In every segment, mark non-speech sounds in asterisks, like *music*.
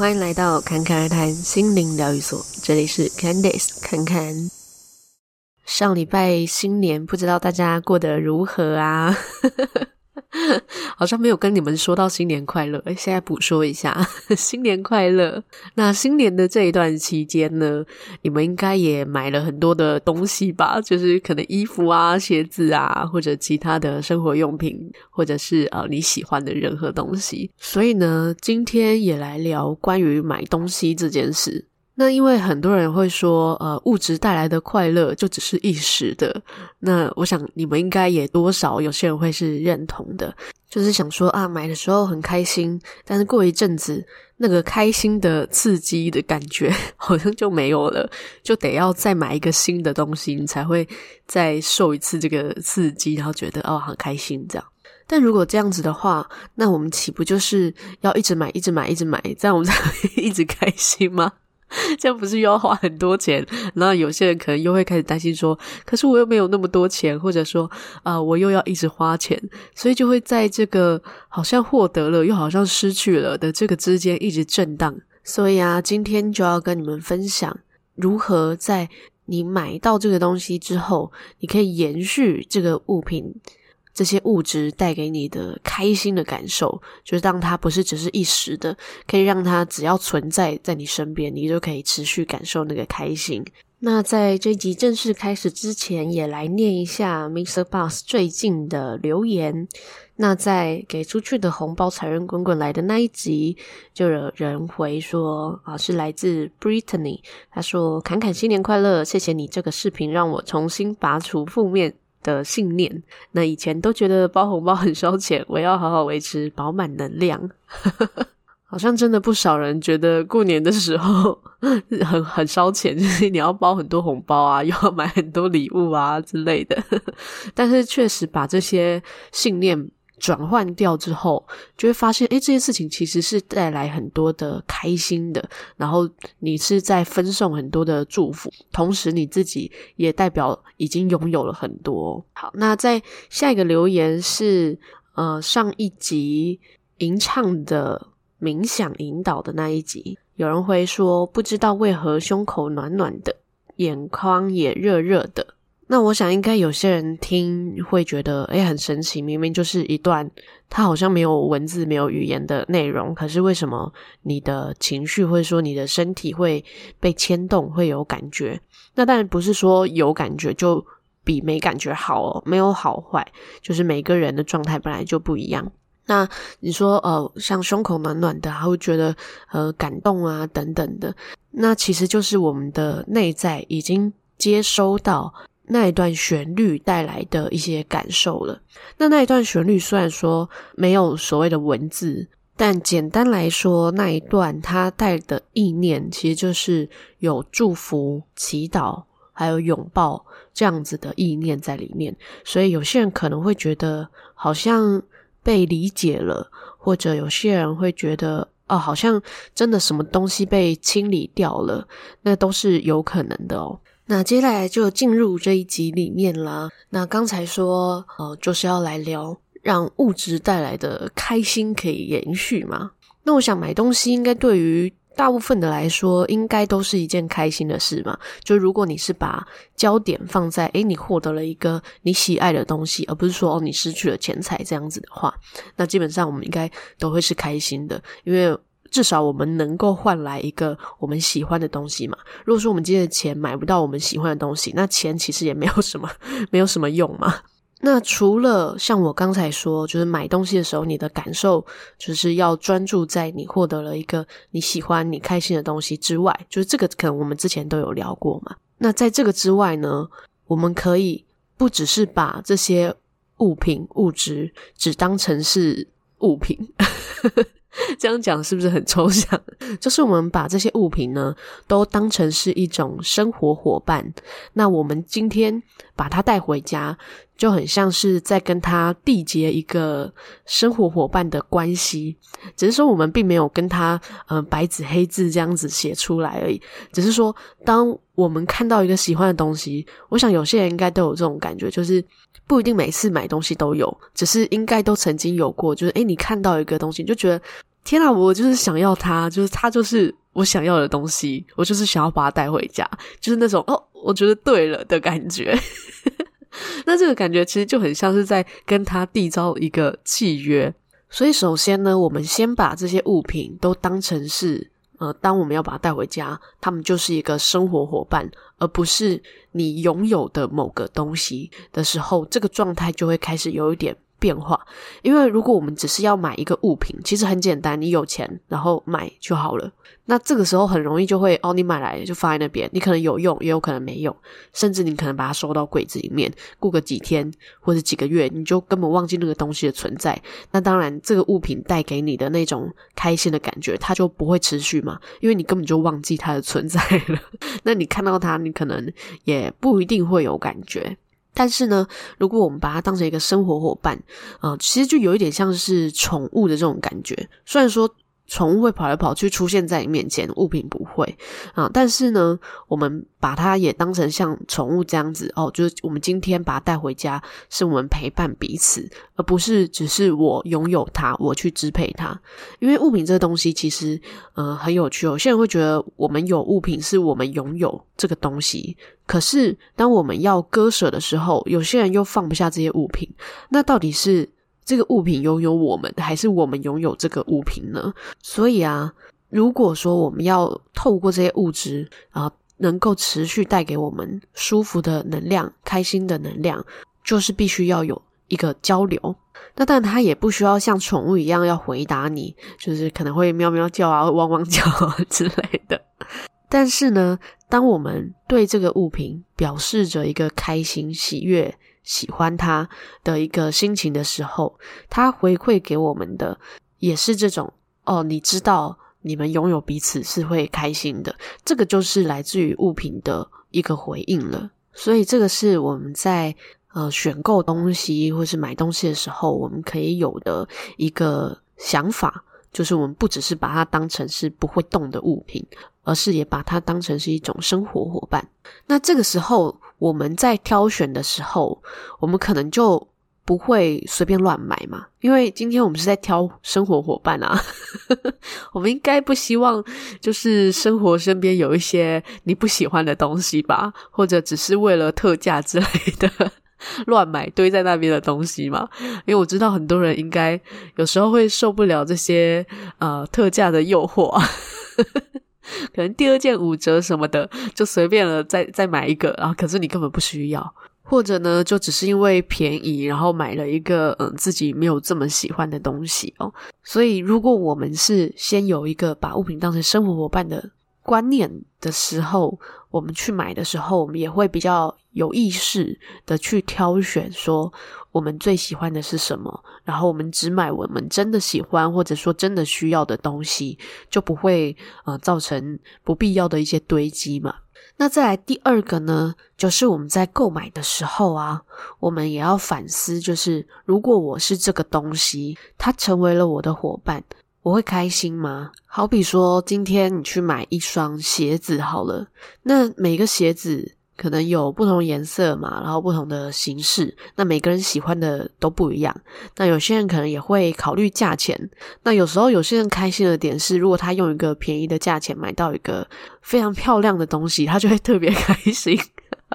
欢迎来到侃侃而谈心灵疗愈所，这里是 Candice 侃侃。上礼拜新年，不知道大家过得如何啊？*laughs* 好像没有跟你们说到新年快乐，现在补说一下 *laughs* 新年快乐。那新年的这一段期间呢，你们应该也买了很多的东西吧？就是可能衣服啊、鞋子啊，或者其他的生活用品，或者是呃你喜欢的任何东西。所以呢，今天也来聊关于买东西这件事。那因为很多人会说，呃，物质带来的快乐就只是一时的。那我想你们应该也多少有些人会是认同的，就是想说啊，买的时候很开心，但是过一阵子那个开心的刺激的感觉 *laughs* 好像就没有了，就得要再买一个新的东西，你才会再受一次这个刺激，然后觉得哦，很开心这样。但如果这样子的话，那我们岂不就是要一直买，一直买，一直买，这样我们才会 *laughs* 一直开心吗？*laughs* 这样不是又要花很多钱？然后有些人可能又会开始担心说：“可是我又没有那么多钱，或者说啊、我又要一直花钱，所以就会在这个好像获得了又好像失去了的这个之间一直震荡。”所以啊，今天就要跟你们分享如何在你买到这个东西之后，你可以延续这个物品。这些物质带给你的开心的感受，就是当它不是只是一时的，可以让它只要存在在你身边，你就可以持续感受那个开心。那在这集正式开始之前，也来念一下 Mr. Boss 最近的留言。那在给出去的红包财源滚滚来的那一集，就有人回说啊，是来自 Brittany，他说：“侃侃新年快乐，谢谢你这个视频，让我重新拔除负面。”的信念，那以前都觉得包红包很烧钱，我要好好维持饱满能量。*laughs* 好像真的不少人觉得过年的时候很很烧钱，就是你要包很多红包啊，*laughs* 又要买很多礼物啊之类的。*laughs* 但是确实把这些信念。转换掉之后，就会发现，诶，这件事情其实是带来很多的开心的。然后你是在分送很多的祝福，同时你自己也代表已经拥有了很多。好，那在下一个留言是，呃，上一集吟唱的冥想引导的那一集，有人会说，不知道为何胸口暖暖的，眼眶也热热的。那我想，应该有些人听会觉得，诶，很神奇，明明就是一段，它好像没有文字、没有语言的内容，可是为什么你的情绪或者说你的身体会被牵动，会有感觉？那当然不是说有感觉就比没感觉好哦，没有好坏，就是每个人的状态本来就不一样。那你说，呃，像胸口暖暖的，还会觉得呃感动啊等等的，那其实就是我们的内在已经接收到。那一段旋律带来的一些感受了。那那一段旋律虽然说没有所谓的文字，但简单来说，那一段它带的意念其实就是有祝福、祈祷，还有拥抱这样子的意念在里面。所以有些人可能会觉得好像被理解了，或者有些人会觉得哦，好像真的什么东西被清理掉了，那都是有可能的哦。那接下来就进入这一集里面啦。那刚才说，呃，就是要来聊让物质带来的开心可以延续嘛。那我想买东西应该对于大部分的来说，应该都是一件开心的事嘛。就如果你是把焦点放在，诶，你获得了一个你喜爱的东西，而不是说，哦，你失去了钱财这样子的话，那基本上我们应该都会是开心的，因为。至少我们能够换来一个我们喜欢的东西嘛。如果说我们今天的钱买不到我们喜欢的东西，那钱其实也没有什么，*laughs* 没有什么用嘛。那除了像我刚才说，就是买东西的时候，你的感受就是要专注在你获得了一个你喜欢、你开心的东西之外，就是这个可能我们之前都有聊过嘛。那在这个之外呢，我们可以不只是把这些物品、物质只当成是物品。这样讲是不是很抽象？*laughs* 就是我们把这些物品呢，都当成是一种生活伙伴。那我们今天把它带回家，就很像是在跟他缔结一个生活伙伴的关系。只是说我们并没有跟他，呃，白纸黑字这样子写出来而已。只是说，当我们看到一个喜欢的东西，我想有些人应该都有这种感觉，就是不一定每次买东西都有，只是应该都曾经有过。就是，诶，你看到一个东西，你就觉得。天啊，我就是想要它，就是它就是我想要的东西，我就是想要把它带回家，就是那种哦，我觉得对了的感觉。*laughs* 那这个感觉其实就很像是在跟他缔造一个契约。所以首先呢，我们先把这些物品都当成是，呃，当我们要把它带回家，他们就是一个生活伙伴，而不是你拥有的某个东西的时候，这个状态就会开始有一点变化，因为如果我们只是要买一个物品，其实很简单，你有钱然后买就好了。那这个时候很容易就会哦，你买来就放在那边，你可能有用，也有可能没用，甚至你可能把它收到柜子里面，过个几天或者几个月，你就根本忘记那个东西的存在。那当然，这个物品带给你的那种开心的感觉，它就不会持续嘛，因为你根本就忘记它的存在了。*laughs* 那你看到它，你可能也不一定会有感觉。但是呢，如果我们把它当成一个生活伙伴，啊、其实就有一点像是宠物的这种感觉。虽然说。宠物会跑来跑去，出现在你面前，物品不会啊。但是呢，我们把它也当成像宠物这样子哦，就是我们今天把它带回家，是我们陪伴彼此，而不是只是我拥有它，我去支配它。因为物品这个东西其实呃很有趣。有些人会觉得我们有物品是我们拥有这个东西，可是当我们要割舍的时候，有些人又放不下这些物品。那到底是？这个物品拥有我们，还是我们拥有这个物品呢？所以啊，如果说我们要透过这些物质啊，能够持续带给我们舒服的能量、开心的能量，就是必须要有一个交流。那但它也不需要像宠物一样要回答你，就是可能会喵喵叫啊、汪汪叫啊之类的。但是呢，当我们对这个物品表示着一个开心、喜悦。喜欢他的一个心情的时候，他回馈给我们的也是这种哦，你知道你们拥有彼此是会开心的，这个就是来自于物品的一个回应了。所以这个是我们在呃选购东西或是买东西的时候，我们可以有的一个想法，就是我们不只是把它当成是不会动的物品，而是也把它当成是一种生活伙伴。那这个时候。我们在挑选的时候，我们可能就不会随便乱买嘛，因为今天我们是在挑生活伙伴啊，*laughs* 我们应该不希望就是生活身边有一些你不喜欢的东西吧，或者只是为了特价之类的 *laughs* 乱买堆在那边的东西嘛，因为我知道很多人应该有时候会受不了这些呃特价的诱惑啊。可能第二件五折什么的，就随便了，再再买一个，然后可是你根本不需要，或者呢，就只是因为便宜，然后买了一个嗯自己没有这么喜欢的东西哦。所以，如果我们是先有一个把物品当成生活伙伴的观念的时候，我们去买的时候，我们也会比较有意识的去挑选，说我们最喜欢的是什么，然后我们只买我们真的喜欢或者说真的需要的东西，就不会呃造成不必要的一些堆积嘛。那再来第二个呢，就是我们在购买的时候啊，我们也要反思，就是如果我是这个东西，它成为了我的伙伴。我会开心吗？好比说，今天你去买一双鞋子好了，那每个鞋子可能有不同颜色嘛，然后不同的形式，那每个人喜欢的都不一样。那有些人可能也会考虑价钱。那有时候有些人开心的点是，如果他用一个便宜的价钱买到一个非常漂亮的东西，他就会特别开心。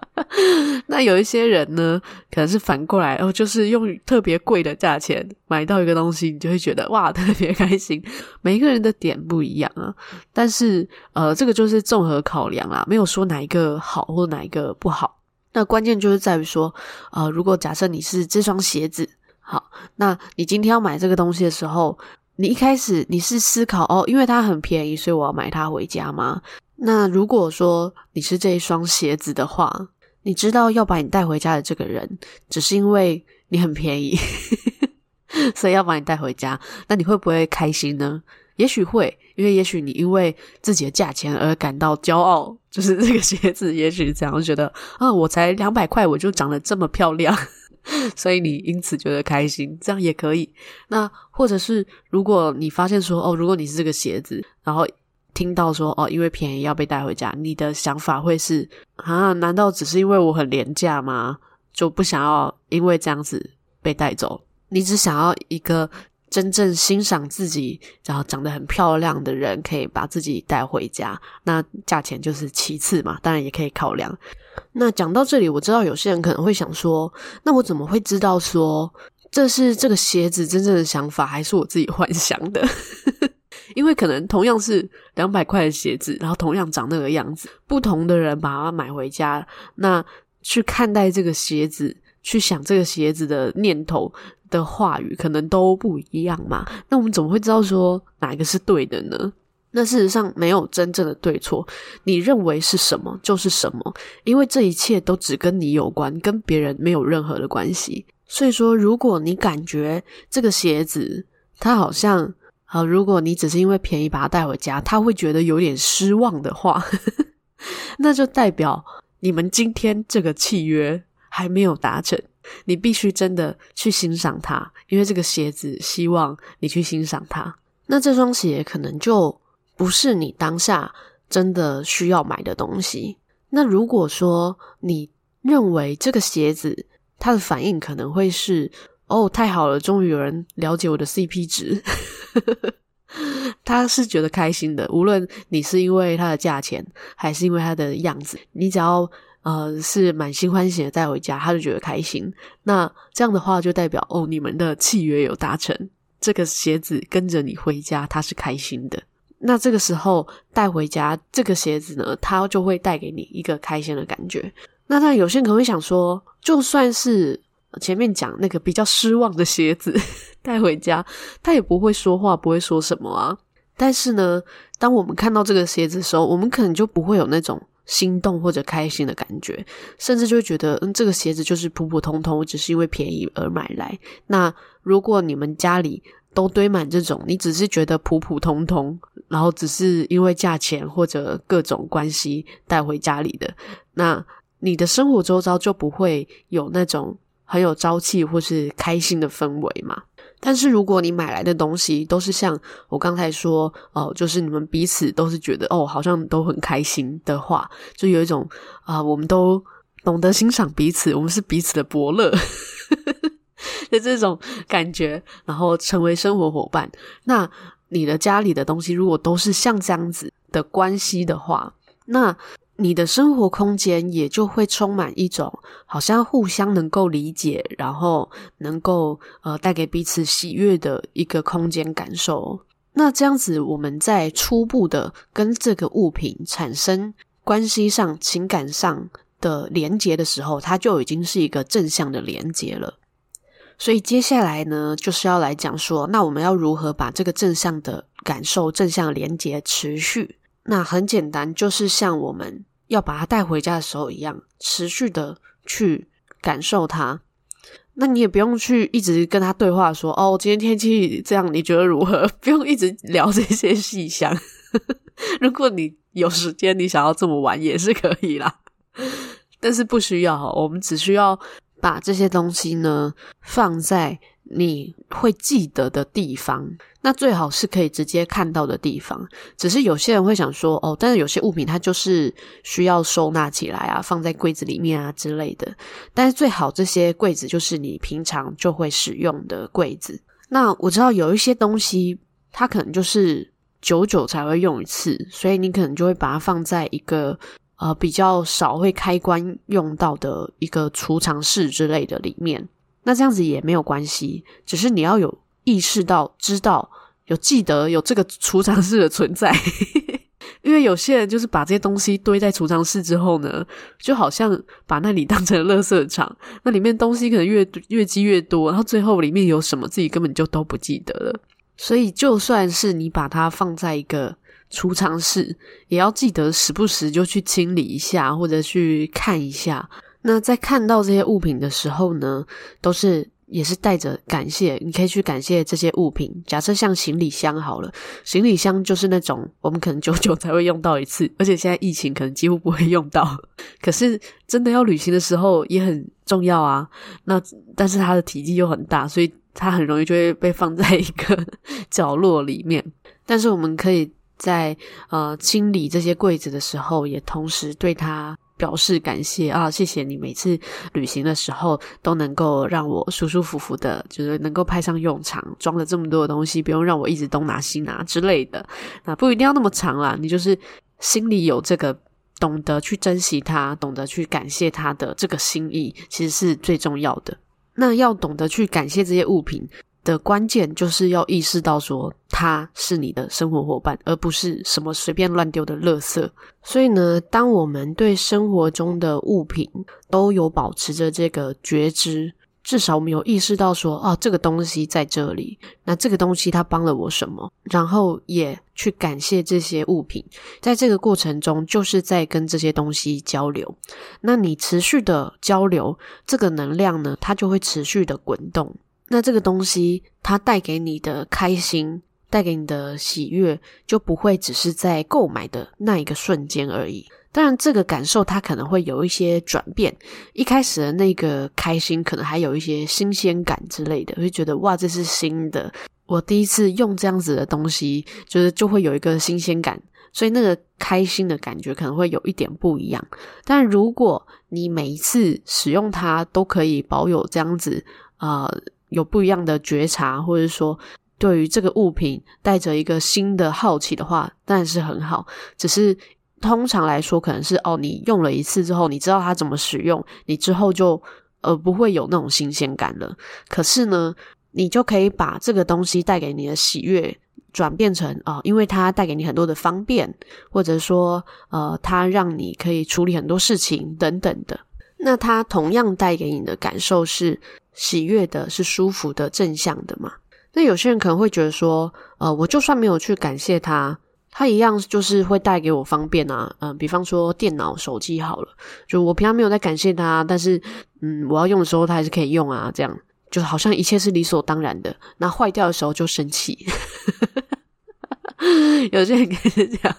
*laughs* 那有一些人呢，可能是反过来，哦，就是用特别贵的价钱买到一个东西，你就会觉得哇，*laughs* 特别开心。每一个人的点不一样啊，但是呃，这个就是综合考量啦，没有说哪一个好或哪一个不好。那关键就是在于说，呃，如果假设你是这双鞋子，好，那你今天要买这个东西的时候，你一开始你是思考哦，因为它很便宜，所以我要买它回家吗？那如果说你是这一双鞋子的话，你知道要把你带回家的这个人，只是因为你很便宜，*laughs* 所以要把你带回家，那你会不会开心呢？也许会，因为也许你因为自己的价钱而感到骄傲，就是这个鞋子，也许这样觉得啊，我才两百块，我就长得这么漂亮，*laughs* 所以你因此觉得开心，这样也可以。那或者是如果你发现说，哦，如果你是这个鞋子，然后。听到说哦，因为便宜要被带回家，你的想法会是啊？难道只是因为我很廉价吗？就不想要因为这样子被带走？你只想要一个真正欣赏自己，然后长得很漂亮的人，可以把自己带回家。那价钱就是其次嘛，当然也可以考量。那讲到这里，我知道有些人可能会想说，那我怎么会知道说这是这个鞋子真正的想法，还是我自己幻想的？因为可能同样是两百块的鞋子，然后同样长那个样子，不同的人把它买回家，那去看待这个鞋子，去想这个鞋子的念头的话语，可能都不一样嘛。那我们怎么会知道说哪一个是对的呢？那事实上没有真正的对错，你认为是什么就是什么，因为这一切都只跟你有关，跟别人没有任何的关系。所以说，如果你感觉这个鞋子它好像……如果你只是因为便宜把它带回家，他会觉得有点失望的话，*laughs* 那就代表你们今天这个契约还没有达成。你必须真的去欣赏它，因为这个鞋子希望你去欣赏它。那这双鞋可能就不是你当下真的需要买的东西。那如果说你认为这个鞋子它的反应可能会是，哦，太好了，终于有人了解我的 CP 值。他是觉得开心的，无论你是因为它的价钱，还是因为它的样子，你只要呃是满心欢喜的带回家，他就觉得开心。那这样的话，就代表哦，你们的契约有达成，这个鞋子跟着你回家，他是开心的。那这个时候带回家这个鞋子呢，它就会带给你一个开心的感觉。那但有些人可能会想说，就算是前面讲那个比较失望的鞋子。*laughs* 带回家，他也不会说话，不会说什么啊。但是呢，当我们看到这个鞋子的时候，我们可能就不会有那种心动或者开心的感觉，甚至就会觉得，嗯，这个鞋子就是普普通通，只是因为便宜而买来。那如果你们家里都堆满这种，你只是觉得普普通通，然后只是因为价钱或者各种关系带回家里的，那你的生活周遭就不会有那种很有朝气或是开心的氛围嘛。但是如果你买来的东西都是像我刚才说哦，就是你们彼此都是觉得哦，好像都很开心的话，就有一种啊、我们都懂得欣赏彼此，我们是彼此的伯乐 *laughs* 的这种感觉，然后成为生活伙伴。那你的家里的东西如果都是像这样子的关系的话，那。你的生活空间也就会充满一种好像互相能够理解，然后能够呃带给彼此喜悦的一个空间感受。那这样子，我们在初步的跟这个物品产生关系上、情感上的连接的时候，它就已经是一个正向的连接了。所以接下来呢，就是要来讲说，那我们要如何把这个正向的感受、正向连接持续？那很简单，就是像我们要把它带回家的时候一样，持续的去感受它。那你也不用去一直跟他对话说，哦，今天天气这样，你觉得如何？*laughs* 不用一直聊这些细项。*laughs* 如果你有时间，你想要这么玩也是可以啦，但是不需要。我们只需要把这些东西呢放在。你会记得的地方，那最好是可以直接看到的地方。只是有些人会想说，哦，但是有些物品它就是需要收纳起来啊，放在柜子里面啊之类的。但是最好这些柜子就是你平常就会使用的柜子。那我知道有一些东西，它可能就是久久才会用一次，所以你可能就会把它放在一个呃比较少会开关用到的一个储藏室之类的里面。那这样子也没有关系，只是你要有意识到、知道、有记得有这个储藏室的存在，*laughs* 因为有些人就是把这些东西堆在储藏室之后呢，就好像把那里当成垃圾场，那里面东西可能越越积越多，然后最后里面有什么自己根本就都不记得了。所以就算是你把它放在一个储藏室，也要记得时不时就去清理一下，或者去看一下。那在看到这些物品的时候呢，都是也是带着感谢，你可以去感谢这些物品。假设像行李箱好了，行李箱就是那种我们可能久久才会用到一次，而且现在疫情可能几乎不会用到。*laughs* 可是真的要旅行的时候也很重要啊。那但是它的体积又很大，所以它很容易就会被放在一个 *laughs* 角落里面。但是我们可以在呃清理这些柜子的时候，也同时对它。表示感谢啊，谢谢你每次旅行的时候都能够让我舒舒服服的，就是能够派上用场，装了这么多的东西，不用让我一直东拿西拿之类的。那不一定要那么长啦，你就是心里有这个懂得去珍惜它，懂得去感谢它的这个心意，其实是最重要的。那要懂得去感谢这些物品。的关键就是要意识到说，它是你的生活伙伴，而不是什么随便乱丢的垃圾。所以呢，当我们对生活中的物品都有保持着这个觉知，至少我们有意识到说，哦，这个东西在这里，那这个东西它帮了我什么，然后也去感谢这些物品，在这个过程中，就是在跟这些东西交流。那你持续的交流，这个能量呢，它就会持续的滚动。那这个东西，它带给你的开心，带给你的喜悦，就不会只是在购买的那一个瞬间而已。当然，这个感受它可能会有一些转变。一开始的那个开心，可能还有一些新鲜感之类的，会觉得哇，这是新的。我第一次用这样子的东西，就是就会有一个新鲜感，所以那个开心的感觉可能会有一点不一样。但如果你每一次使用它都可以保有这样子，呃。有不一样的觉察，或者说对于这个物品带着一个新的好奇的话，当然是很好。只是通常来说，可能是哦，你用了一次之后，你知道它怎么使用，你之后就呃不会有那种新鲜感了。可是呢，你就可以把这个东西带给你的喜悦转变成啊、因为它带给你很多的方便，或者说呃，它让你可以处理很多事情等等的。那它同样带给你的感受是喜悦的，是舒服的，正向的嘛？那有些人可能会觉得说，呃，我就算没有去感谢它，它一样就是会带给我方便啊。嗯、比方说电脑、手机好了，就我平常没有在感谢它，但是嗯，我要用的时候它还是可以用啊。这样就好像一切是理所当然的。那坏掉的时候就生气，有些人可以是这样。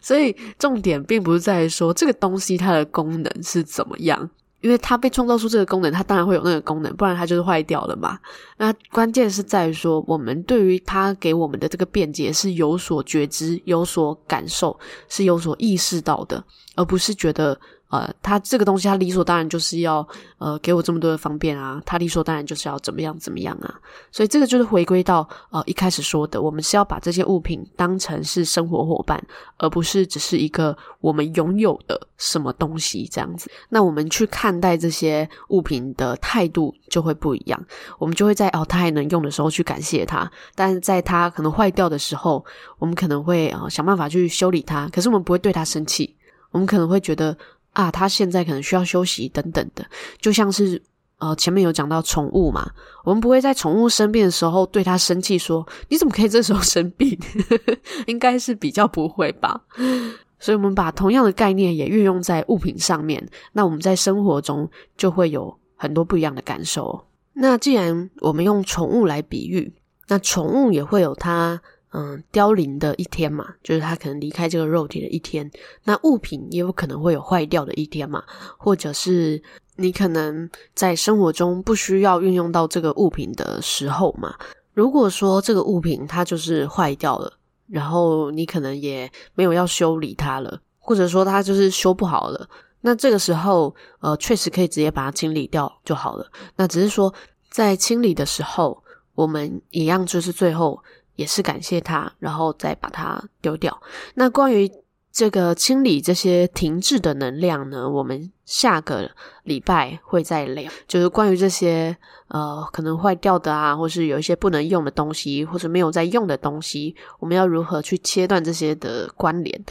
所以重点并不是在于说这个东西它的功能是怎么样，因为它被创造出这个功能，它当然会有那个功能，不然它就是坏掉了嘛。那关键是在于说，我们对于它给我们的这个便捷是有所觉知、有所感受、是有所意识到的，而不是觉得。呃，他这个东西，他理所当然就是要呃给我这么多的方便啊，他理所当然就是要怎么样怎么样啊，所以这个就是回归到呃一开始说的，我们是要把这些物品当成是生活伙伴，而不是只是一个我们拥有的什么东西这样子。那我们去看待这些物品的态度就会不一样，我们就会在哦他还能用的时候去感谢他，但在他可能坏掉的时候，我们可能会呃想办法去修理它，可是我们不会对他生气，我们可能会觉得。啊，他现在可能需要休息等等的，就像是呃前面有讲到宠物嘛，我们不会在宠物生病的时候对他生气，说你怎么可以这时候生病？*laughs* 应该是比较不会吧。所以，我们把同样的概念也运用在物品上面，那我们在生活中就会有很多不一样的感受。那既然我们用宠物来比喻，那宠物也会有它。嗯，凋零的一天嘛，就是他可能离开这个肉体的一天。那物品也有可能会有坏掉的一天嘛，或者是你可能在生活中不需要运用到这个物品的时候嘛。如果说这个物品它就是坏掉了，然后你可能也没有要修理它了，或者说它就是修不好了，那这个时候呃，确实可以直接把它清理掉就好了。那只是说在清理的时候，我们一样就是最后。也是感谢它，然后再把它丢掉。那关于这个清理这些停滞的能量呢，我们下个礼拜会再聊。就是关于这些呃可能坏掉的啊，或是有一些不能用的东西，或是没有在用的东西，我们要如何去切断这些的关联？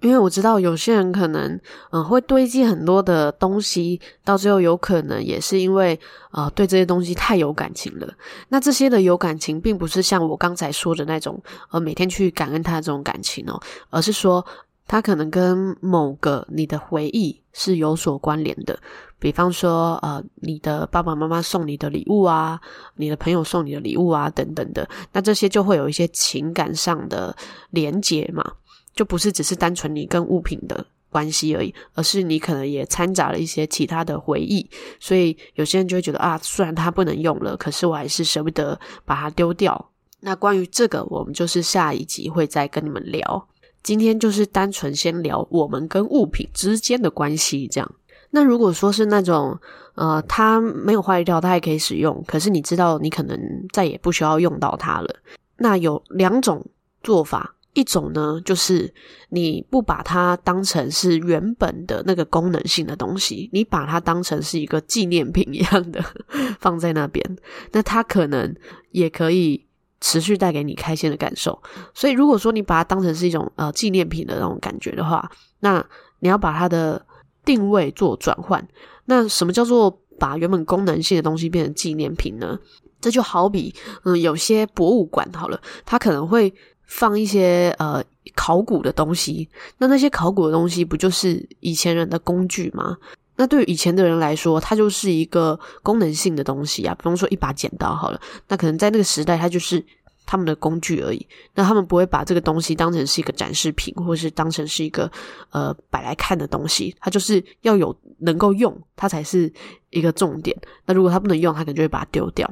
因为我知道有些人可能嗯、呃、会堆积很多的东西，到最后有可能也是因为呃对这些东西太有感情了。那这些的有感情，并不是像我刚才说的那种呃每天去感恩他的这种感情哦，而是说他可能跟某个你的回忆是有所关联的。比方说呃你的爸爸妈妈送你的礼物啊，你的朋友送你的礼物啊等等的，那这些就会有一些情感上的连结嘛。就不是只是单纯你跟物品的关系而已，而是你可能也掺杂了一些其他的回忆，所以有些人就会觉得啊，虽然它不能用了，可是我还是舍不得把它丢掉。那关于这个，我们就是下一集会再跟你们聊。今天就是单纯先聊我们跟物品之间的关系，这样。那如果说是那种，呃，它没有坏掉，它还可以使用，可是你知道你可能再也不需要用到它了。那有两种做法，一种呢就是你不把它当成是原本的那个功能性的东西，你把它当成是一个纪念品一样的 *laughs* 放在那边，那它可能也可以持续带给你开心的感受。所以如果说你把它当成是一种呃纪念品的那种感觉的话，那你要把它的定位做转换，那什么叫做把原本功能性的东西变成纪念品呢？这就好比，嗯，有些博物馆好了，它可能会放一些呃考古的东西，那那些考古的东西不就是以前人的工具吗？那对于以前的人来说，它就是一个功能性的东西啊，比方说一把剪刀好了，那可能在那个时代，它就是。他们的工具而已，那他们不会把这个东西当成是一个展示品，或是当成是一个呃摆来看的东西。它就是要有能够用，它才是一个重点。那如果它不能用，它可能就会把它丢掉。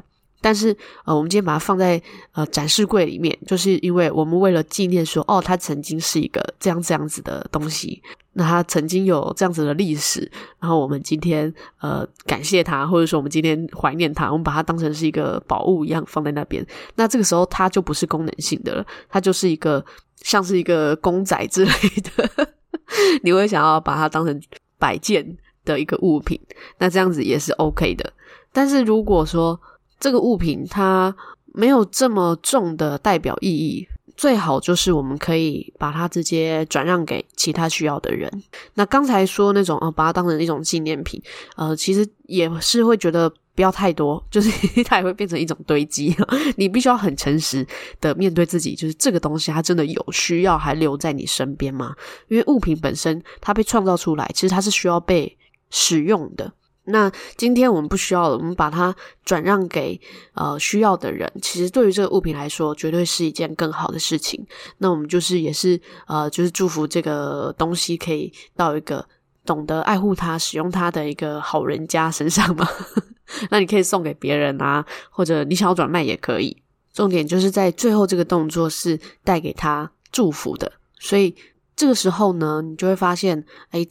但是呃，我们今天把它放在呃展示柜里面，就是因为我们为了纪念说，哦，它曾经是一个这样这样子的东西。那它曾经有这样子的历史，然后我们今天呃感谢它，或者说我们今天怀念它，我们把它当成是一个宝物一样放在那边。那这个时候它就不是功能性的了，它就是一个像是一个公仔之类的，*laughs* 你会想要把它当成摆件的一个物品，那这样子也是 OK 的。但是如果说这个物品它没有这么重的代表意义。最好就是我们可以把它直接转让给其他需要的人。那刚才说那种，呃，把它当成一种纪念品，呃，其实也是会觉得不要太多，*laughs* 就是它也会变成一种堆积。*laughs* 你必须要很诚实的面对自己，就是这个东西它真的有需要还留在你身边吗？因为物品本身它被创造出来，其实它是需要被使用的。那今天我们不需要了，我们把它转让给呃需要的人。其实对于这个物品来说，绝对是一件更好的事情。那我们就是也是呃，就是祝福这个东西可以到一个懂得爱护它、使用它的一个好人家身上嘛。*laughs* 那你可以送给别人啊，或者你想要转卖也可以。重点就是在最后这个动作是带给他祝福的，所以这个时候呢，你就会发现，哎。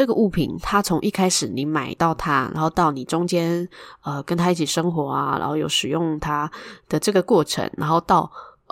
这个物品，它从一开始你买到它，然后到你中间呃跟它一起生活啊，然后有使用它的这个过程，然后到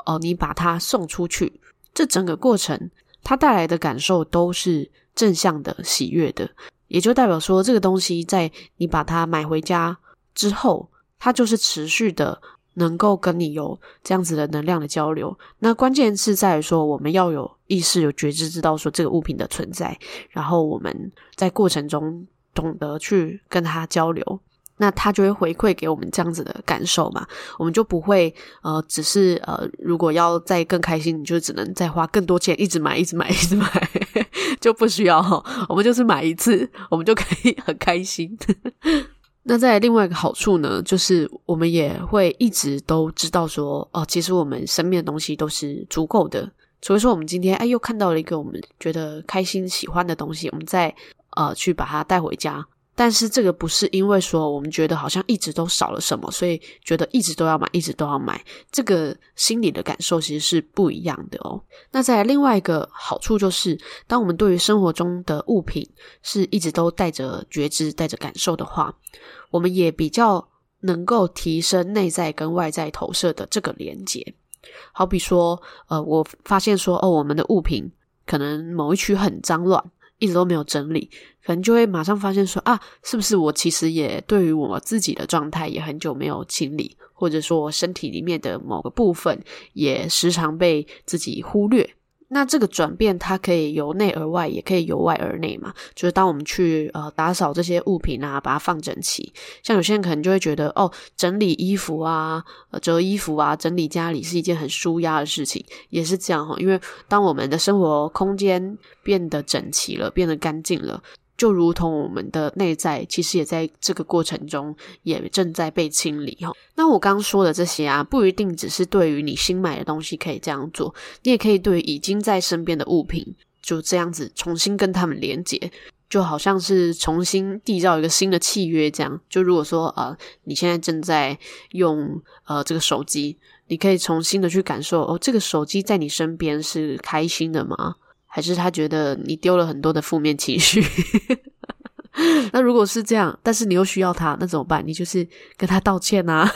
哦、呃、你把它送出去，这整个过程它带来的感受都是正向的、喜悦的，也就代表说这个东西在你把它买回家之后，它就是持续的。能够跟你有这样子的能量的交流，那关键是在于说，我们要有意识、有觉知，知道说这个物品的存在，然后我们在过程中懂得去跟他交流，那他就会回馈给我们这样子的感受嘛，我们就不会呃，只是呃，如果要再更开心，你就只能再花更多钱，一直买，一直买，一直买，*laughs* 就不需要。哈，我们就是买一次，我们就可以很开心。那在另外一个好处呢，就是我们也会一直都知道说，哦，其实我们身边的东西都是足够的。所以说，我们今天哎又看到了一个我们觉得开心、喜欢的东西，我们再呃去把它带回家。但是这个不是因为说我们觉得好像一直都少了什么，所以觉得一直都要买，一直都要买。这个心理的感受其实是不一样的哦。那在另外一个好处就是，当我们对于生活中的物品是一直都带着觉知、带着感受的话，我们也比较能够提升内在跟外在投射的这个连接。好比说，呃，我发现说，哦，我们的物品可能某一区很脏乱。一直都没有整理，可能就会马上发现说啊，是不是我其实也对于我自己的状态也很久没有清理，或者说我身体里面的某个部分也时常被自己忽略。那这个转变，它可以由内而外，也可以由外而内嘛。就是当我们去呃打扫这些物品啊，把它放整齐。像有些人可能就会觉得，哦，整理衣服啊，呃，折衣服啊，整理家里是一件很舒压的事情，也是这样哈。因为当我们的生活空间变得整齐了，变得干净了。就如同我们的内在，其实也在这个过程中也正在被清理哈。那我刚刚说的这些啊，不一定只是对于你新买的东西可以这样做，你也可以对已经在身边的物品就这样子重新跟他们连接，就好像是重新缔造一个新的契约这样。就如果说呃，你现在正在用呃这个手机，你可以重新的去感受哦，这个手机在你身边是开心的吗？还是他觉得你丢了很多的负面情绪？*laughs* 那如果是这样，但是你又需要他，那怎么办？你就是跟他道歉啊，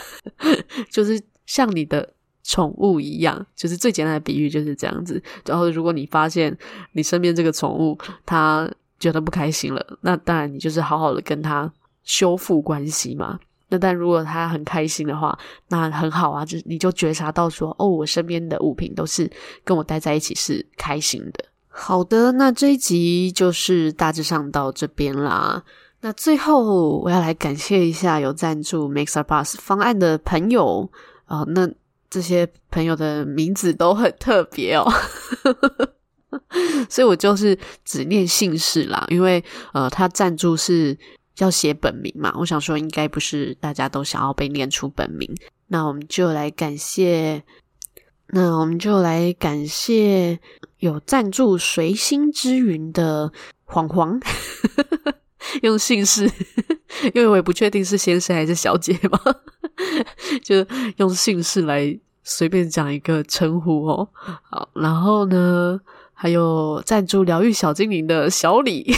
*laughs* 就是像你的宠物一样，就是最简单的比喻就是这样子。然后，如果你发现你身边这个宠物它觉得不开心了，那当然你就是好好的跟他修复关系嘛。那但如果他很开心的话，那很好啊，就你就觉察到说，哦，我身边的物品都是跟我待在一起是开心的。好的，那这一集就是大致上到这边啦。那最后我要来感谢一下有赞助 Mixer Bus 方案的朋友啊、那这些朋友的名字都很特别哦，*laughs* 所以我就是只念姓氏啦，因为呃，他赞助是要写本名嘛，我想说应该不是大家都想要被念出本名，那我们就来感谢。那我们就来感谢有赞助随心之云的黄黄，*laughs* 用姓氏，因为我也不确定是先生还是小姐嘛，就用姓氏来随便讲一个称呼哦。好，然后呢，还有赞助疗愈小精灵的小李，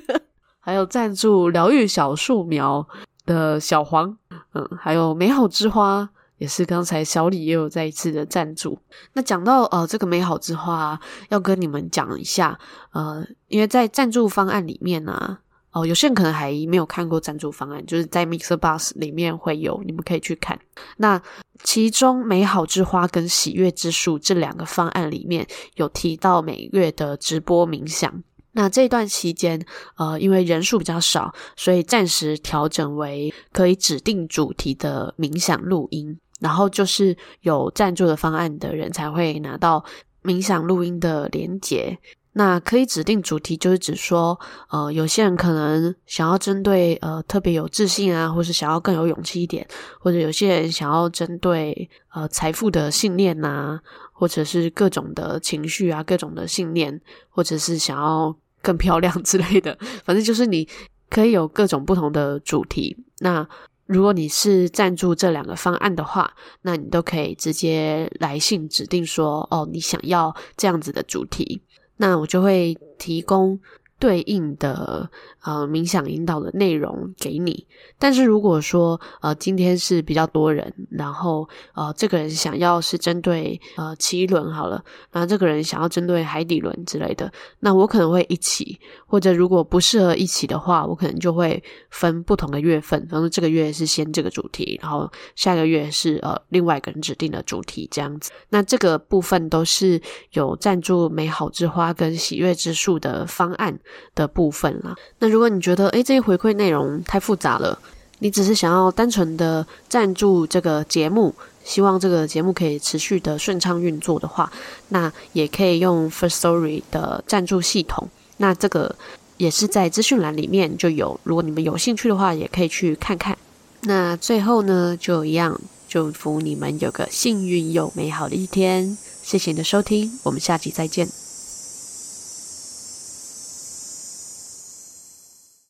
*laughs* 还有赞助疗愈小树苗的小黄，嗯，还有美好之花。也是刚才小李也有再一次的赞助。那讲到呃这个美好之花，要跟你们讲一下，呃，因为在赞助方案里面呢、啊，哦、有些人可能还没有看过赞助方案，就是在 Mixer Bus 里面会有，你们可以去看。那其中美好之花跟喜悦之树这两个方案里面有提到每月的直播冥想。那这段期间，呃，因为人数比较少，所以暂时调整为可以指定主题的冥想录音。然后就是有赞助的方案的人才会拿到冥想录音的连接。那可以指定主题，就是指说，呃，有些人可能想要针对呃特别有自信啊，或是想要更有勇气一点，或者有些人想要针对呃财富的信念呐、啊，或者是各种的情绪啊，各种的信念，或者是想要更漂亮 *laughs* 之类的，反正就是你可以有各种不同的主题。那如果你是赞助这两个方案的话，那你都可以直接来信指定说，哦，你想要这样子的主题，那我就会提供。对应的呃冥想引导的内容给你，但是如果说呃今天是比较多人，然后呃这个人想要是针对呃脐轮好了，然后这个人想要针对海底轮之类的，那我可能会一起，或者如果不适合一起的话，我可能就会分不同的月份，比方说这个月是先这个主题，然后下个月是呃另外一个人指定的主题这样子。那这个部分都是有赞助美好之花跟喜悦之树的方案的部分啦。那如果你觉得诶这些回馈内容太复杂了，你只是想要单纯的赞助这个节目，希望这个节目可以持续的顺畅运作的话，那也可以用 Firstory 的赞助系统。那这个也是在资讯栏里面就有，如果你们有兴趣的话，也可以去看看。那最后呢，就一样祝福你们有个幸运又美好的一天。谢谢你的收听，我们下集再见。